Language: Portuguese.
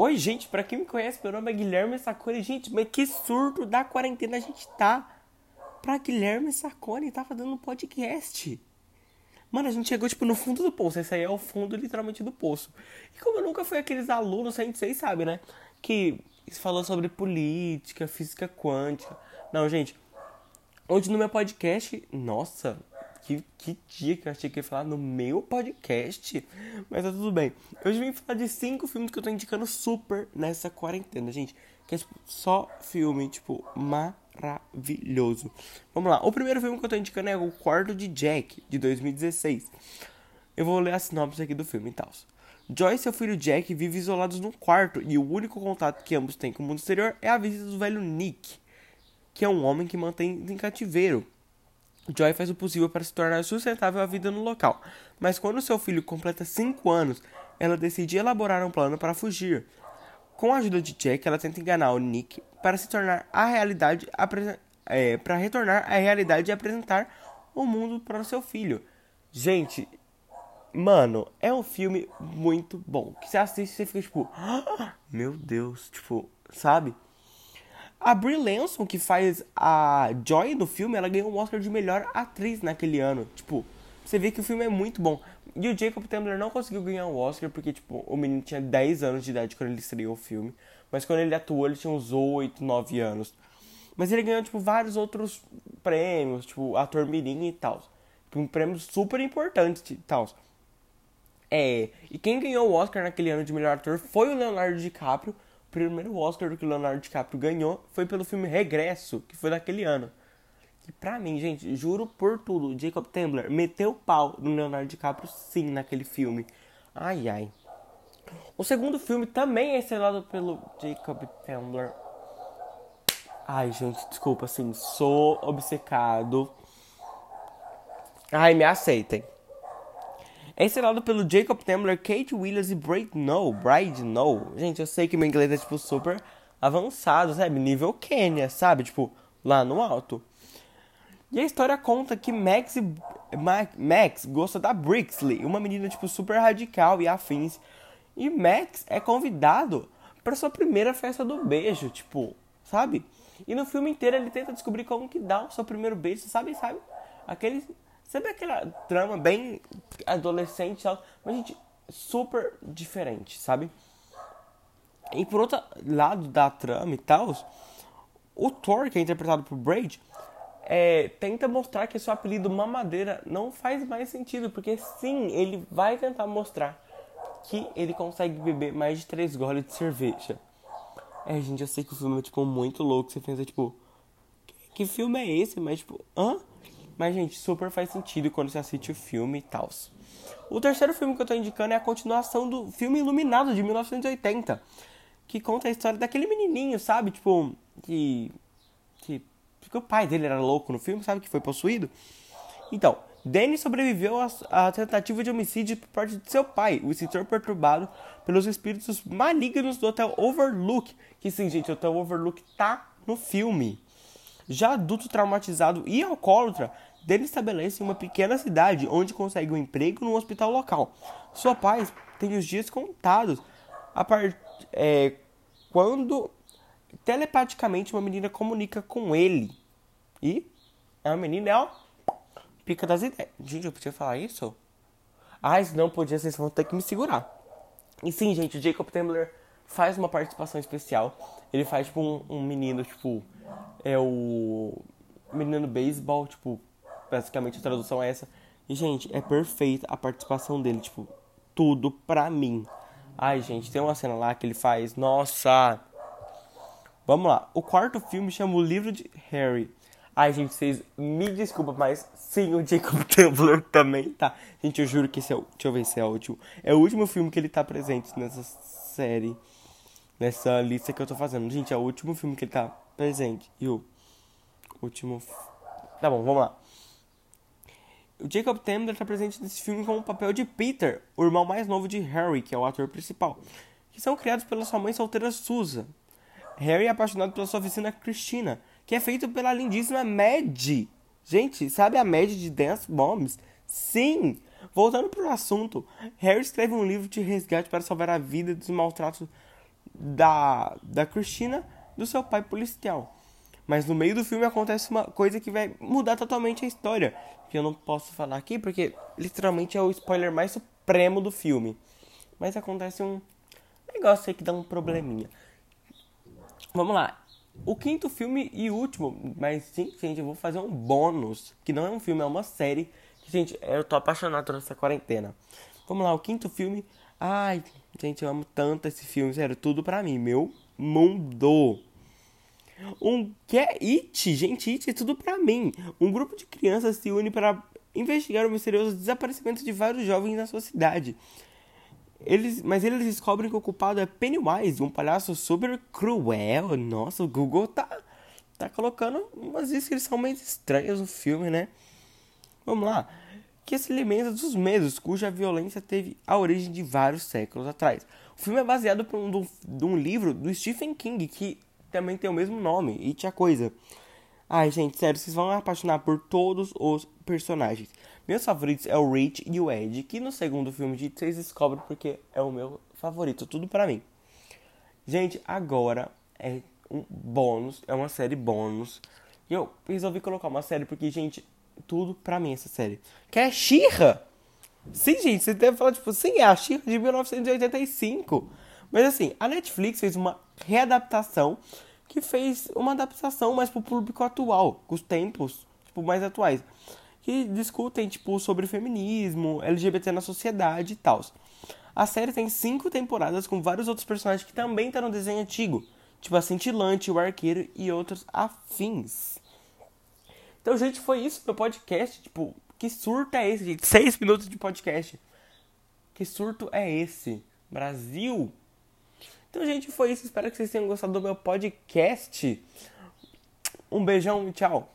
Oi, gente, pra quem me conhece, meu nome é Guilherme Sacone. Gente, mas que surto da quarentena a gente tá. Pra Guilherme Sacone, tá fazendo um podcast. Mano, a gente chegou, tipo, no fundo do poço. Esse aí é o fundo, literalmente, do poço. E como eu nunca fui aqueles alunos, vocês sabem, né? Que falou sobre política, física quântica. Não, gente. Hoje no meu podcast, nossa, que, que dia que eu achei que ia falar no meu podcast. Mas tá tudo bem. Hoje vim falar de cinco filmes que eu tô indicando super nessa quarentena, gente. Que é tipo, só filme, tipo, maravilhoso. Vamos lá. O primeiro filme que eu tô indicando é O Quarto de Jack, de 2016. Eu vou ler a sinopse aqui do filme e tal. Joy e seu filho Jack vivem isolados num quarto e o único contato que ambos têm com o mundo exterior é a visita do velho Nick, que é um homem que mantém em cativeiro. Joy faz o possível para se tornar sustentável a vida no local, mas quando seu filho completa 5 anos, ela decide elaborar um plano para fugir. Com a ajuda de Jack, ela tenta enganar o Nick para se tornar a realidade, é, para retornar à realidade e apresentar o mundo para seu filho. Gente, mano, é um filme muito bom. Que você assiste e você fica tipo, ah, meu Deus, tipo, sabe? A Brie Lanson, que faz a Joy no filme, ela ganhou um Oscar de melhor atriz naquele ano. Tipo, você vê que o filme é muito bom. E o Jacob Tremblay não conseguiu ganhar o um Oscar porque, tipo, o menino tinha 10 anos de idade quando ele estreou o filme. Mas quando ele atuou, ele tinha uns 8, 9 anos. Mas ele ganhou, tipo, vários outros prêmios, tipo, ator mirim e tal. Um prêmio super importante e tal. É, e quem ganhou o Oscar naquele ano de melhor ator foi o Leonardo DiCaprio o primeiro Oscar que o Leonardo DiCaprio ganhou foi pelo filme Regresso, que foi daquele ano. E pra mim, gente, juro por tudo, Jacob Tembler meteu pau no Leonardo DiCaprio sim naquele filme. Ai ai. O segundo filme também é estrelado pelo Jacob Tembler. Ai, gente, desculpa, assim, sou obcecado. Ai, me aceitem. É estrelado pelo Jacob Tembler, Kate Williams e Brad No. Bride No. Gente, eu sei que meu inglês é, tipo, super avançado, sabe? Nível Kenya, sabe? Tipo, lá no alto. E a história conta que Max, Max gosta da Brixley, uma menina, tipo, super radical e afins. E Max é convidado para sua primeira festa do beijo, tipo, sabe? E no filme inteiro ele tenta descobrir como que dá o seu primeiro beijo, sabe? Sabe? Aquele Sabe aquela trama bem adolescente e tal? Mas, gente, super diferente, sabe? E por outro lado da trama e tal, o Thor, que é interpretado por Braid, é, tenta mostrar que seu apelido Mamadeira não faz mais sentido, porque sim, ele vai tentar mostrar que ele consegue beber mais de três goles de cerveja. É, gente, eu sei que o filme é, tipo, muito louco, você pensa, tipo, que filme é esse? Mas, tipo, hã? Mas, gente, super faz sentido quando você assiste o filme e tal. O terceiro filme que eu tô indicando é a continuação do filme Iluminado de 1980. Que conta a história daquele menininho, sabe? Tipo, que. que. Porque o pai dele era louco no filme, sabe? Que foi possuído. Então, Danny sobreviveu à tentativa de homicídio por parte de seu pai, o escritor perturbado pelos espíritos malignos do Hotel Overlook. Que sim, gente, o Hotel Overlook tá no filme. Já adulto traumatizado e alcoólatra, dele estabelece uma pequena cidade onde consegue um emprego no hospital local. Sua paz tem os dias contados a part... É, quando telepaticamente uma menina comunica com ele. E uma menina, é ó, pica das ideias. Gente, eu podia falar isso? Ah, se não podia, vocês vão ter que me segurar. E sim, gente, o Jacob Tembler faz uma participação especial. Ele faz, tipo, um, um menino, tipo, é o menino beisebol, tipo, basicamente a tradução é essa. E, gente, é perfeita a participação dele, tipo, tudo pra mim. Ai, gente, tem uma cena lá que ele faz, nossa! Vamos lá, o quarto filme chama O Livro de Harry. Ai, gente, vocês me desculpem, mas sim, o Jacob Templar também tá. Gente, eu juro que esse é o. Deixa eu ver se é o último. É o último filme que ele tá presente nessa série. Nessa lista que eu tô fazendo. Gente, é o último filme que ele tá presente. E o último. Tá bom, vamos lá. O Jacob Tender está presente nesse filme com o papel de Peter, o irmão mais novo de Harry, que é o ator principal, que são criados pela sua mãe solteira Susan. Harry é apaixonado pela sua vizinha Christina, que é feita pela lindíssima Mad. Gente, sabe a Mad de Dance Bombs? Sim! Voltando para o assunto, Harry escreve um livro de resgate para salvar a vida dos maltratos da, da Cristina do seu pai policial. Mas no meio do filme acontece uma coisa que vai mudar totalmente a história. Que eu não posso falar aqui porque literalmente é o spoiler mais supremo do filme. Mas acontece um negócio aí que dá um probleminha. Vamos lá. O quinto filme e último, mas sim, gente, eu vou fazer um bônus, que não é um filme, é uma série. Gente, eu tô apaixonado nessa quarentena. Vamos lá, o quinto filme. Ai, gente, eu amo tanto esse filme, sério, tudo pra mim, meu mundo. Um que é It, gente, It é tudo pra mim. Um grupo de crianças se une para investigar o misterioso desaparecimento de vários jovens na sua cidade. Eles, mas eles descobrem que o culpado é Pennywise, um palhaço super cruel. Nossa, o Google tá, tá colocando umas descrições meio estranhas no filme, né? Vamos lá. Que se alimenta dos medos, cuja violência teve a origem de vários séculos atrás. O filme é baseado por um, de um livro do Stephen King, que também tem o mesmo nome, It a Coisa. Ai, gente, sério, vocês vão apaixonar por todos os personagens. Meus favoritos é o Rich e o Ed, que no segundo filme de vocês descobrem porque é o meu favorito, tudo pra mim. Gente, agora é um bônus, é uma série bônus. E eu resolvi colocar uma série porque, gente, tudo pra mim essa série. Que é Xirra! Sim, gente, você deve falar, tipo, sim, é a Xirra de 1985. Mas assim, a Netflix fez uma readaptação que fez uma adaptação mais pro público atual, com os tempos, tipo, mais atuais que discutem tipo sobre feminismo, LGBT na sociedade e tal. A série tem cinco temporadas com vários outros personagens que também estão tá no desenho antigo, tipo a Cintilante, o Arqueiro e outros afins. Então, gente, foi isso meu podcast. Tipo, que surto é esse, gente? Seis minutos de podcast. Que surto é esse? Brasil! Então, gente, foi isso. Espero que vocês tenham gostado do meu podcast. Um beijão e tchau.